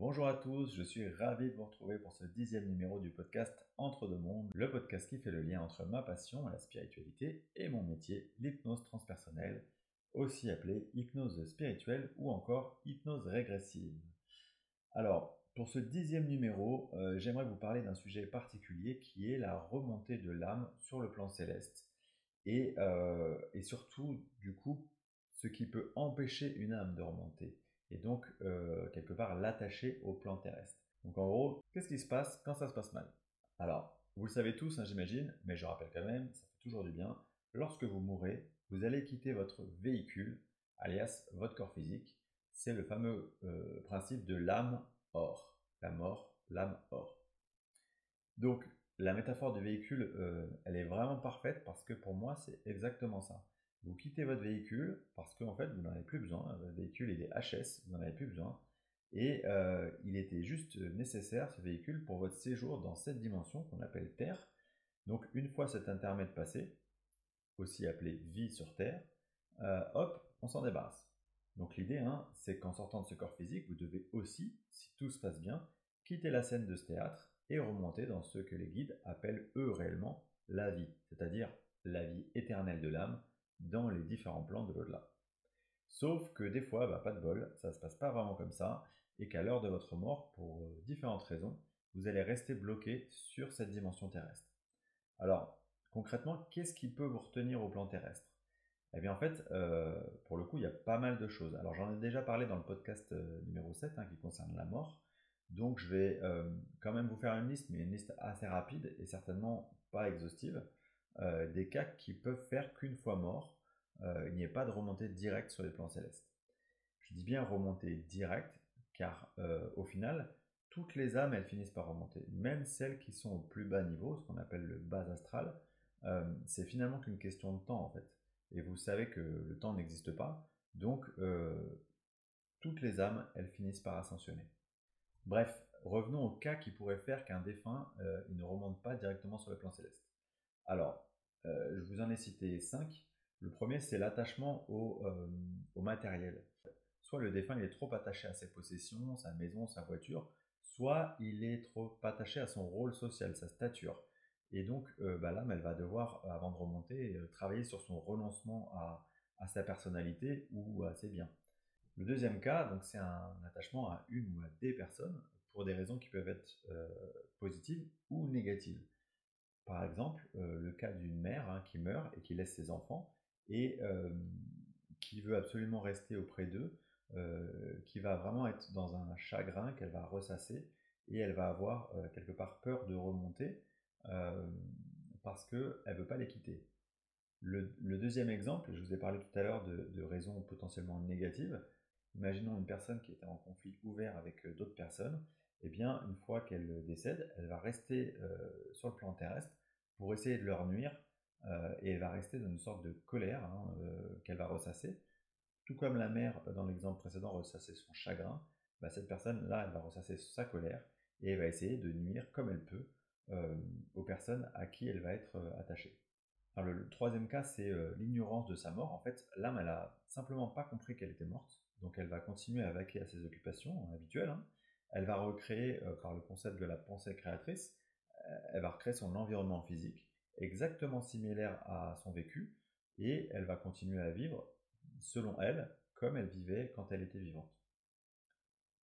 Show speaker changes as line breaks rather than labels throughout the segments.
Bonjour à tous, je suis ravi de vous retrouver pour ce dixième numéro du podcast Entre deux mondes, le podcast qui fait le lien entre ma passion, la spiritualité, et mon métier, l'hypnose transpersonnelle, aussi appelée hypnose spirituelle ou encore hypnose régressive. Alors, pour ce dixième numéro, euh, j'aimerais vous parler d'un sujet particulier qui est la remontée de l'âme sur le plan céleste. Et, euh, et, surtout, du coup, ce qui peut empêcher une âme de remonter. Et donc, euh, quelque part, l'attacher au plan terrestre. Donc en gros, qu'est-ce qui se passe quand ça se passe mal? Alors, vous le savez tous, hein, j'imagine, mais je rappelle quand même, ça fait toujours du bien. Lorsque vous mourrez, vous allez quitter votre véhicule, alias votre corps physique. C'est le fameux principe de l'âme or. La mort, l'âme or. Donc, la métaphore du véhicule, euh, elle est vraiment parfaite parce que pour moi, c'est exactement ça. Vous quittez votre véhicule parce qu'en fait, vous n'en avez plus besoin. Votre véhicule, il est HS, vous n'en avez plus besoin. Et euh, il était juste nécessaire, ce véhicule, pour votre séjour dans cette dimension qu'on appelle Terre. Donc, une fois cet intermède passé, aussi appelé vie sur Terre, euh, hop, on s'en débarrasse. Donc l'idée, hein, c'est qu'en sortant de ce corps physique, vous devez aussi, si tout se passe bien, quitter la scène de ce théâtre et remonter dans ce que les guides appellent eux réellement la vie, c'est-à-dire la vie éternelle de l'âme dans les différents plans de l'au-delà. Sauf que des fois, bah, pas de bol, ça se passe pas vraiment comme ça, et qu'à l'heure de votre mort, pour euh, différentes raisons, vous allez rester bloqué sur cette dimension terrestre. Alors, concrètement, qu'est-ce qui peut vous retenir au plan terrestre? Eh bien en fait, euh, pour le coup, il y a pas mal de choses. Alors j'en ai déjà parlé dans le podcast euh, numéro 7 hein, qui concerne la mort. Donc je vais quand même vous faire une liste, mais une liste assez rapide et certainement pas exhaustive, des cas qui peuvent faire qu'une fois mort, il n'y ait pas de remontée directe sur les plans célestes. Je dis bien remontée directe, car au final, toutes les âmes, elles finissent par remonter. Même celles qui sont au plus bas niveau, ce qu'on appelle le bas astral, c'est finalement qu'une question de temps en fait et vous savez que le temps n'existe pas, donc euh, toutes les âmes, elles finissent par ascensionner. Bref, revenons au cas qui pourrait faire qu'un défunt euh, ne remonte pas directement sur le plan céleste. Alors, euh, je vous en ai cité cinq. Le premier, c'est l'attachement au, au, matériel. Soit le défunt il est trop attaché à ses possessions, sa maison, sa voiture, soit il est trop attaché à son rôle social, sa stature. Et donc, euh, bah, elle va devoir, euh, avant de remonter, euh, travailler sur son renoncement à, sa personnalité ou à ses biens. Le deuxième cas, donc, c'est un attachement à une ou à des personnes pour des raisons qui peuvent être positives ou négatives. Par exemple, le cas d'une mère hein, qui meurt et qui laisse ses enfants et qui veut absolument rester auprès d'eux, qui va vraiment être dans un chagrin qu'elle va ressasser et elle va avoir quelque part peur de remonter euh, parce qu'elle ne veut pas les quitter. Le, deuxième exemple, je vous ai parlé tout à l'heure de, raisons potentiellement négatives. Imaginons une personne qui était en conflit ouvert avec euh, d'autres personnes. Eh bien, une fois qu'elle décède, elle va rester euh, sur le plan terrestre pour essayer de leur nuire et elle va rester dans une sorte de colère hein, qu'elle va ressasser. Tout comme la mère, dans l'exemple précédent, ressassait son chagrin, bah, cette personne-là, elle va ressasser sa colère et elle va essayer de nuire comme elle peut euh, aux personnes à qui elle va être euh, attachée. Le, troisième cas, c'est euh, l'ignorance de sa mort. En fait, l'âme, elle a simplement pas compris qu'elle était morte, donc elle va continuer à vaquer à ses occupations habituelles. Hein. Elle va recréer, par le concept de la pensée créatrice, elle va recréer son environnement physique, exactement similaire à son vécu, et elle va continuer à vivre, selon elle, comme elle vivait quand elle était vivante.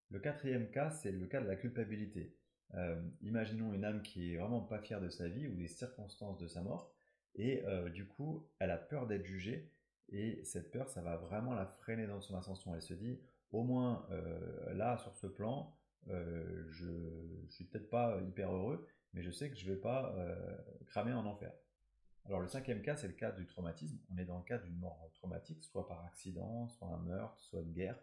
Le quatrième cas, c'est le cas de la culpabilité. Euh, imaginons une âme qui est vraiment pas fière de sa vie ou des circonstances de sa mort, et euh, du coup, elle a peur d'être jugée, et cette peur, ça va vraiment la freiner dans son ascension. Elle se dit, au moins euh, là, sur ce plan, je, ne suis peut-être pas hyper heureux, mais je sais que je vais pas cramer en enfer. Alors le cinquième cas, c'est le cas du traumatisme. On est dans le cas d'une mort traumatique, soit par accident, soit un meurtre, soit une guerre.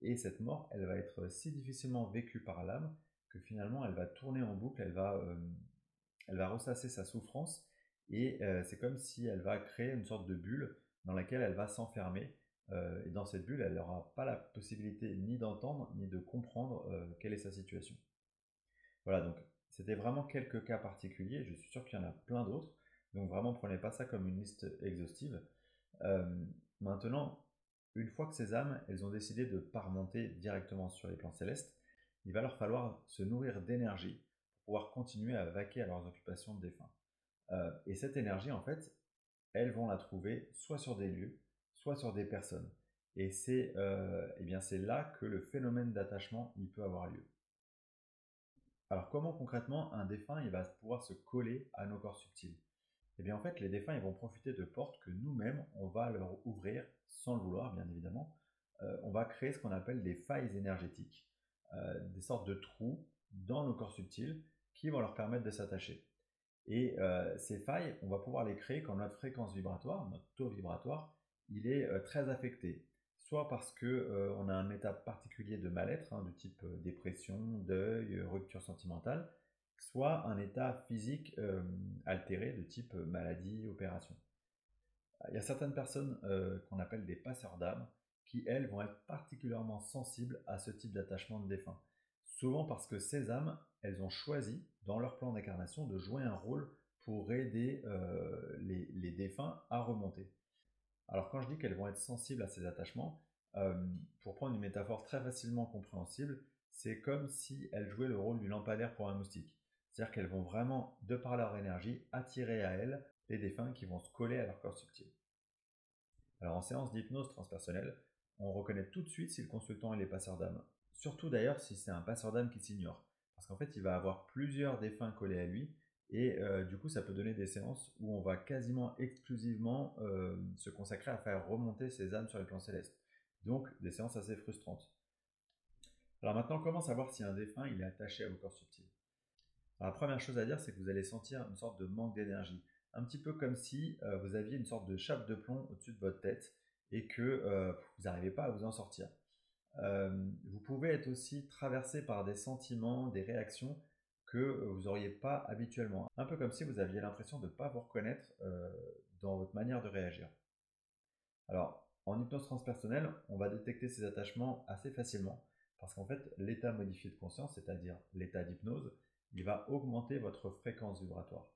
Et cette mort, elle va être si difficilement vécue par l'âme finalement elle va tourner en boucle, elle va, euh, elle va ressasser sa souffrance et euh, c'est comme si elle va créer une sorte de bulle dans laquelle elle va s'enfermer. Euh, et dans cette bulle, elle n'aura pas la possibilité ni d'entendre ni de comprendre quelle est sa situation. Voilà, donc c'était vraiment quelques cas particuliers. Je suis sûr qu'il y en a plein d'autres. Donc vraiment, prenez pas ça comme une liste exhaustive. maintenant, une fois que ces âmes, elles ont décidé de ne pas remonter directement sur les plans célestes, il va leur falloir se nourrir d'énergie pour pouvoir continuer à vaquer à leurs occupations de défunts. Euh, et cette énergie, en fait, elles vont la trouver soit sur des lieux, soit sur des personnes. Et c'est euh, eh bien c'est là que le phénomène d'attachement il peut avoir lieu. Alors comment concrètement un défunt il va pouvoir se coller à nos corps subtils? Eh bien en fait les défunts ils vont profiter de portes que nous-mêmes on va leur ouvrir sans le vouloir bien évidemment. Euh, on va créer ce qu'on appelle des failles énergétiques, euh, des sortes de trous dans nos corps subtils qui vont leur permettre de s'attacher. Et ces failles, on va pouvoir les créer quand notre fréquence vibratoire, notre taux vibratoire, il est très affecté soit parce qu'on euh, a un état particulier de mal-être, hein, de type euh, dépression, deuil, euh, rupture sentimentale, soit un état physique altéré de type maladie, opération. Il y a certaines personnes qu'on appelle des passeurs d'âme qui, elles, vont être particulièrement sensibles à ce type d'attachement de défunt. Souvent parce que ces âmes, elles ont choisi, dans leur plan d'incarnation, de jouer un rôle pour aider les défunts à remonter. Alors quand je dis qu'elles vont être sensibles à ces attachements, euh, pour prendre une métaphore très facilement compréhensible, c'est comme si elles jouaient le rôle du lampadaire pour un moustique. C'est-à-dire qu'elles vont vraiment, de par leur énergie, attirer à elles les défunts qui vont se coller à leur corps subtil. Alors en séance d'hypnose transpersonnelle, on reconnaît tout de suite si le consultant est passeur d'âme. Surtout d'ailleurs si c'est un passeur d'âme qui s'ignore. Parce qu'en fait, il va avoir plusieurs défunts collés à lui et euh, du coup, ça peut donner des séances où on va quasiment exclusivement euh, se consacrer à faire remonter ses âmes sur les plans célestes. Donc, des séances assez frustrantes. Alors maintenant, comment savoir si un défunt il est attaché à vos corps subtils La première chose à dire, c'est que vous allez sentir une sorte de manque d'énergie. Un petit peu comme si euh, vous aviez une sorte de chape de plomb au-dessus de votre tête et que vous n'arrivez pas à vous en sortir. vous pouvez être aussi traversé par des sentiments, des réactions que euh, vous n'auriez pas habituellement. Un peu comme si vous aviez l'impression de ne pas vous reconnaître euh, dans votre manière de réagir. Alors, en hypnose transpersonnelle, on va détecter ces attachements assez facilement parce qu'en fait, l'état modifié de conscience, c'est-à-dire l'état d'hypnose, il va augmenter votre fréquence vibratoire.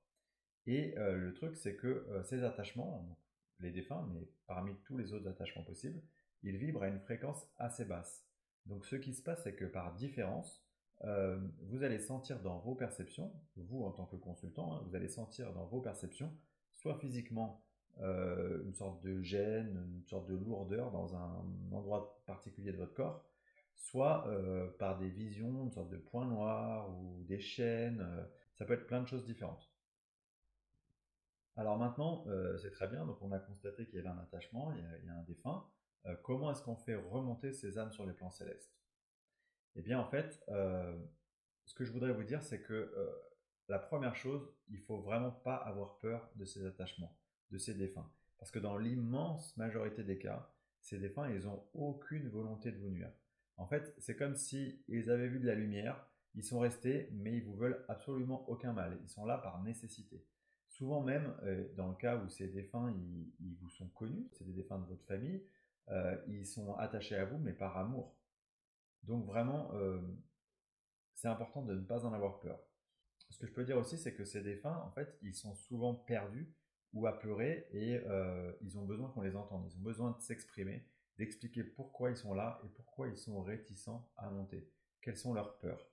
Et euh, le truc, c'est que ces attachements, les défunts, mais parmi tous les autres attachements possibles, ils vibrent à une fréquence assez basse. Donc ce qui se passe, c'est que par différence, euh, vous allez sentir dans vos perceptions, vous en tant que consultant, hein, vous allez sentir dans vos perceptions, soit physiquement euh, une sorte de gêne, une sorte de lourdeur dans un endroit particulier de votre corps, soit euh, par des visions, une sorte de point noir ou des chaînes, ça peut être plein de choses différentes. Alors maintenant, c'est très bien, donc on a constaté qu'il y avait un attachement, il y a un défunt. comment est-ce qu'on fait remonter ces âmes sur les plans célestes? Eh bien, en fait, euh, ce que je voudrais vous dire, c'est que euh, la première chose, il faut vraiment pas avoir peur de ces attachements, de ces défunts. Parce que dans l'immense majorité des cas, ces défunts, ils n'ont aucune volonté de vous nuire. En fait, c'est comme si ils avaient vu de la lumière, ils sont restés, mais ils vous veulent absolument aucun mal. Ils sont là par nécessité. Souvent même, euh, dans le cas où ces défunts, ils, vous sont connus, c'est des défunts de votre famille, ils sont attachés à vous, mais par amour. Donc vraiment, euh, c'est important de ne pas en avoir peur. Ce que je peux dire aussi, c'est que ces défunts, en fait, ils sont souvent perdus ou apeurés et euh, ils ont besoin qu'on les entende. Ils ont besoin de s'exprimer, d'expliquer pourquoi ils sont là et pourquoi ils sont réticents à monter. Quelles sont leurs peurs?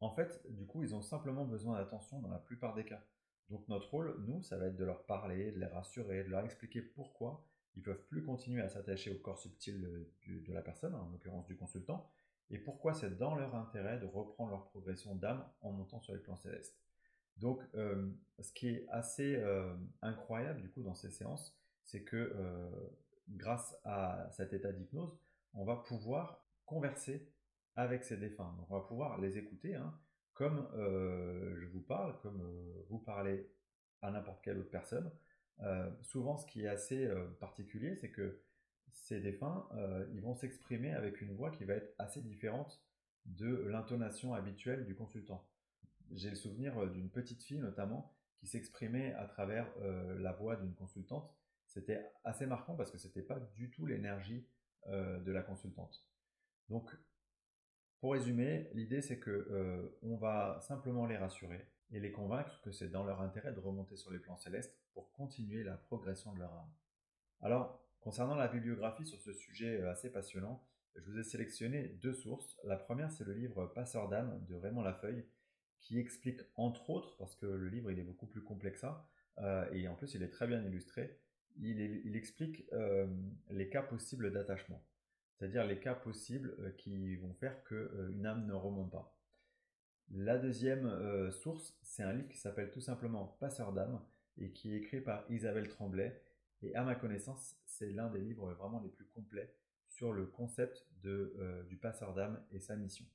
En fait, du coup, ils ont simplement besoin d'attention dans la plupart des cas. Donc notre rôle, nous, ça va être de leur parler, de les rassurer, de leur expliquer pourquoi ils peuvent plus continuer à s'attacher au corps subtil de, de la personne, en l'occurrence du consultant, et pourquoi c'est dans leur intérêt de reprendre leur progression d'âme en montant sur les plans célestes? Donc, euh, ce qui est assez euh, incroyable du coup dans ces séances, c'est que euh, grâce à cet état d'hypnose, on va pouvoir converser avec ces défunts. On va pouvoir les écouter, hein, comme je vous parle, comme vous parlez à n'importe quelle autre personne. souvent, ce qui est assez particulier, c'est que ces défunts, euh, ils vont s'exprimer avec une voix qui va être assez différente de l'intonation habituelle du consultant. J'ai le souvenir euh, d'une petite fille notamment qui s'exprimait à travers euh, la voix d'une consultante. C'était assez marquant parce que ce n'était pas du tout l'énergie de la consultante. Donc, pour résumer, l'idée c'est que on va simplement les rassurer et les convaincre que c'est dans leur intérêt de remonter sur les plans célestes pour continuer la progression de leur âme. Alors, Concernant la bibliographie sur ce sujet euh, assez passionnant, je vous ai sélectionné deux sources. La première, c'est le livre Passeur d'âme de Raymond Lafeuille, qui explique entre autres, parce que le livre il est beaucoup plus complexe ça, euh, et en plus il est très bien illustré, il, explique euh, les cas possibles d'attachement, c'est-à-dire les cas possibles qui vont faire qu'une âme ne remonte pas. La deuxième source, c'est un livre qui s'appelle tout simplement Passeur d'âme et qui est écrit par Isabelle Tremblay. Et à ma connaissance, c'est l'un des livres vraiment les plus complets sur le concept de, du passeur d'âme et sa mission.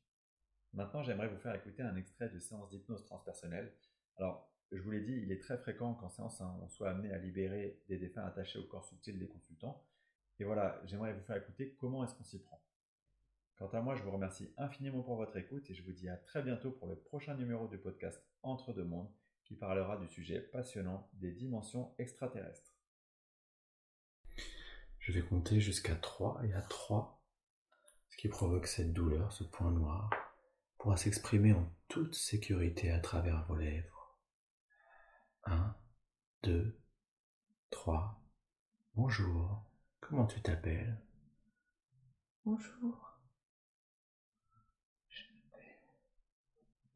Maintenant, j'aimerais vous faire écouter un extrait de séance d'hypnose transpersonnelle. Alors, je vous l'ai dit, il est très fréquent qu'en séance, hein, on soit amené à libérer des défunts attachés au corps subtil des consultants. Et voilà, j'aimerais vous faire écouter comment est-ce qu'on s'y prend. Quant à moi, je vous remercie infiniment pour votre écoute et je vous dis à très bientôt pour le prochain numéro du podcast Entre deux mondes qui parlera du sujet passionnant des dimensions extraterrestres.
Je vais compter jusqu'à 3 et à 3, ce qui provoque cette douleur, ce point noir pourra s'exprimer en toute sécurité à travers vos lèvres. 1, 2, 3. Bonjour, comment tu t'appelles?
Bonjour. Je m'appelle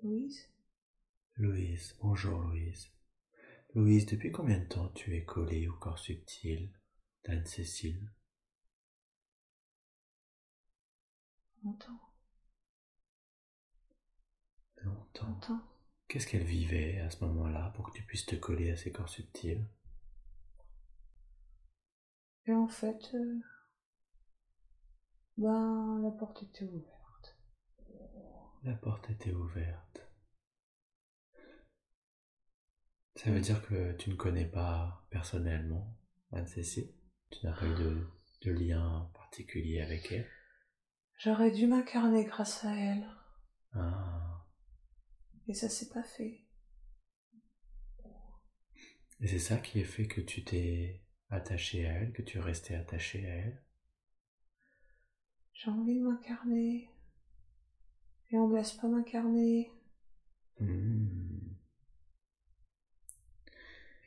Louise.
Louise, bonjour Louise. Louise, depuis combien de temps tu es collée au corps subtil? d'Anne-Cécile
Longtemps
longtemps. Qu'est-ce qu'elle vivait à ce moment-là pour que tu puisses te coller à ses corps subtils?
Et en fait, euh, ben, la porte était ouverte.
La porte était ouverte. Ça veut dire que tu ne connais pas personnellement Anne-Cécile Tu n'as pas eu de, de lien particulier avec elle?
J'aurais dû m'incarner grâce à elle.
Ah.
Et ça s'est pas fait.
Et c'est ça qui a fait que tu t'es attaché à elle, que tu es resté attaché à elle?
J'ai envie de m'incarner. Et on me laisse pas m'incarner.
Hmm.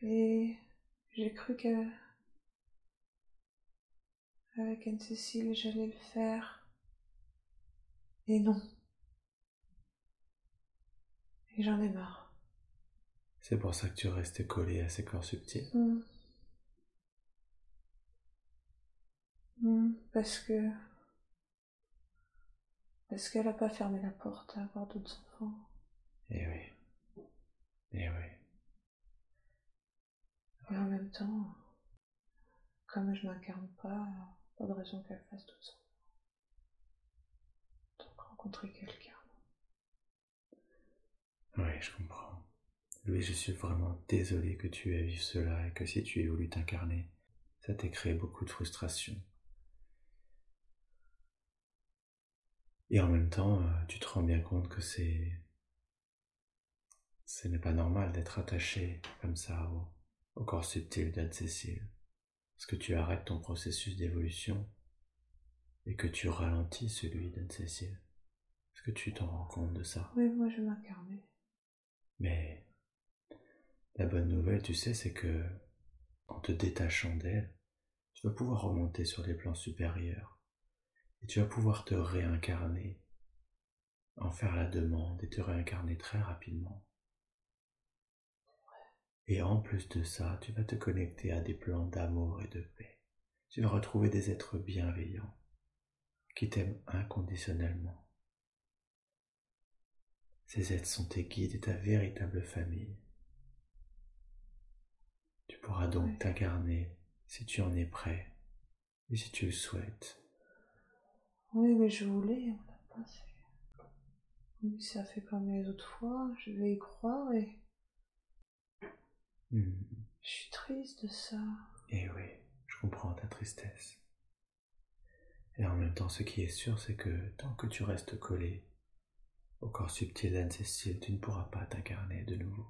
Et j'ai cru que avec Anne-Cécile j'allais le faire. Et non. Et j'en ai marre.
C'est pour ça que tu restes collé à ces corps subtils
hmm. Hmm, Parce que. Parce qu'elle n'a pas fermé la porte à avoir d'autres enfants.
Eh oui. Eh oui.
Et en même temps, comme je m'incarne pas, pas de raison qu'elle fasse d'autres enfants. Donc rencontrer quelqu'un.
Oui, je comprends. Louis, je suis vraiment désolé que tu aies vu cela et que si tu aies voulu t'incarner, ça t'ait créé beaucoup de frustration. Et en même temps, euh, tu te rends bien compte que c'est. Ce n'est pas normal d'être attaché comme ça au, corps subtil d'Anne-Cécile. Parce que tu arrêtes ton processus d'évolution et que tu ralentis celui d'Anne-Cécile. Est-ce que tu t'en rends compte de ça?
Oui, moi je m'incarnais.
Mais la bonne nouvelle, tu sais, c'est que en te détachant d'elle, tu vas pouvoir remonter sur les plans supérieurs et tu vas pouvoir te réincarner, en faire la demande et te réincarner très rapidement. Et en plus de ça, tu vas te connecter à des plans d'amour et de paix. Tu vas retrouver des êtres bienveillants qui t'aiment inconditionnellement. Ces êtres sont tes guides et ta véritable famille. Tu pourras donc t'incarner si tu en es prêt et si tu le souhaites.
Oui, mais je voulais, on l'a pas fait. Oui, ça fait comme les autres fois, je vais y croire et. Je suis triste de ça.
Eh oui, je comprends ta tristesse. Et en même temps, ce qui est sûr, c'est que tant que tu restes collé au corps subtil d'Anne-Cécile, tu ne pourras pas t'incarner de nouveau.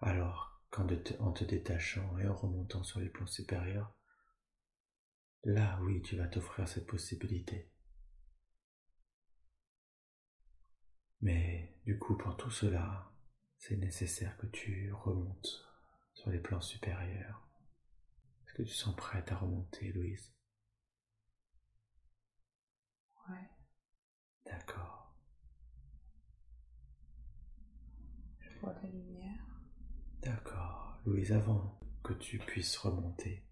Alors, quand en te détachant et en remontant sur les plans supérieurs, là oui, tu vas t'offrir cette possibilité. Mais du coup, pour tout cela, c'est nécessaire que tu remontes sur les plans supérieurs. Est-ce que tu sens prête à remonter, Louise?
Ouais.
D'accord.
Je vois la lumière.
D'accord. Louise, avant que tu puisses remonter,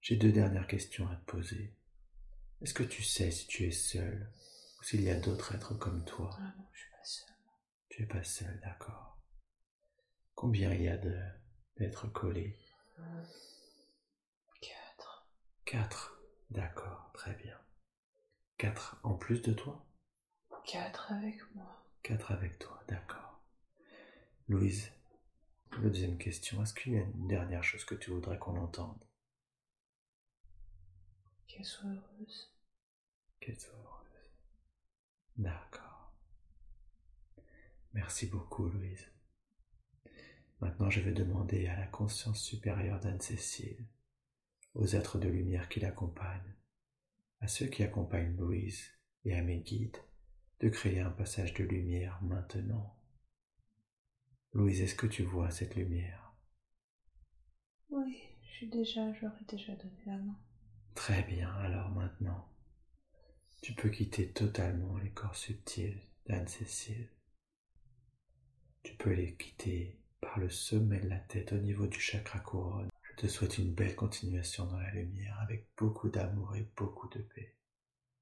j'ai deux dernières questions à te poser. Est-ce que tu sais si tu es seul ou s'il y a d'autres êtres comme toi?
Ah non, je suis pas seule.
Tu es pas seul, d'accord. Combien il y a d'êtres collés?
Quatre.
Quatre. D'accord, très bien. Quatre en plus de toi?
Quatre avec moi.
Quatre avec toi, d'accord. Louise, la deuxième question, est-ce qu'il y a une dernière chose que tu voudrais qu'on entende?
Qu'elle soit heureuse.
Qu'elle soit heureuse. D'accord. Merci beaucoup, Louise. Maintenant, je vais demander à la conscience supérieure d'Anne-Cécile, aux êtres de lumière qui l'accompagnent, à ceux qui accompagnent Louise et à mes guides, de créer un passage de lumière maintenant. Louise, est-ce que tu vois cette lumière?
Oui, je suis déjà, j'aurais déjà donné la main.
Très bien, alors maintenant, tu peux quitter totalement les corps subtils d'Anne-Cécile. Tu peux les quitter le sommet de la tête au niveau du chakra couronne. Je te souhaite une belle continuation dans la lumière avec beaucoup d'amour et beaucoup de paix.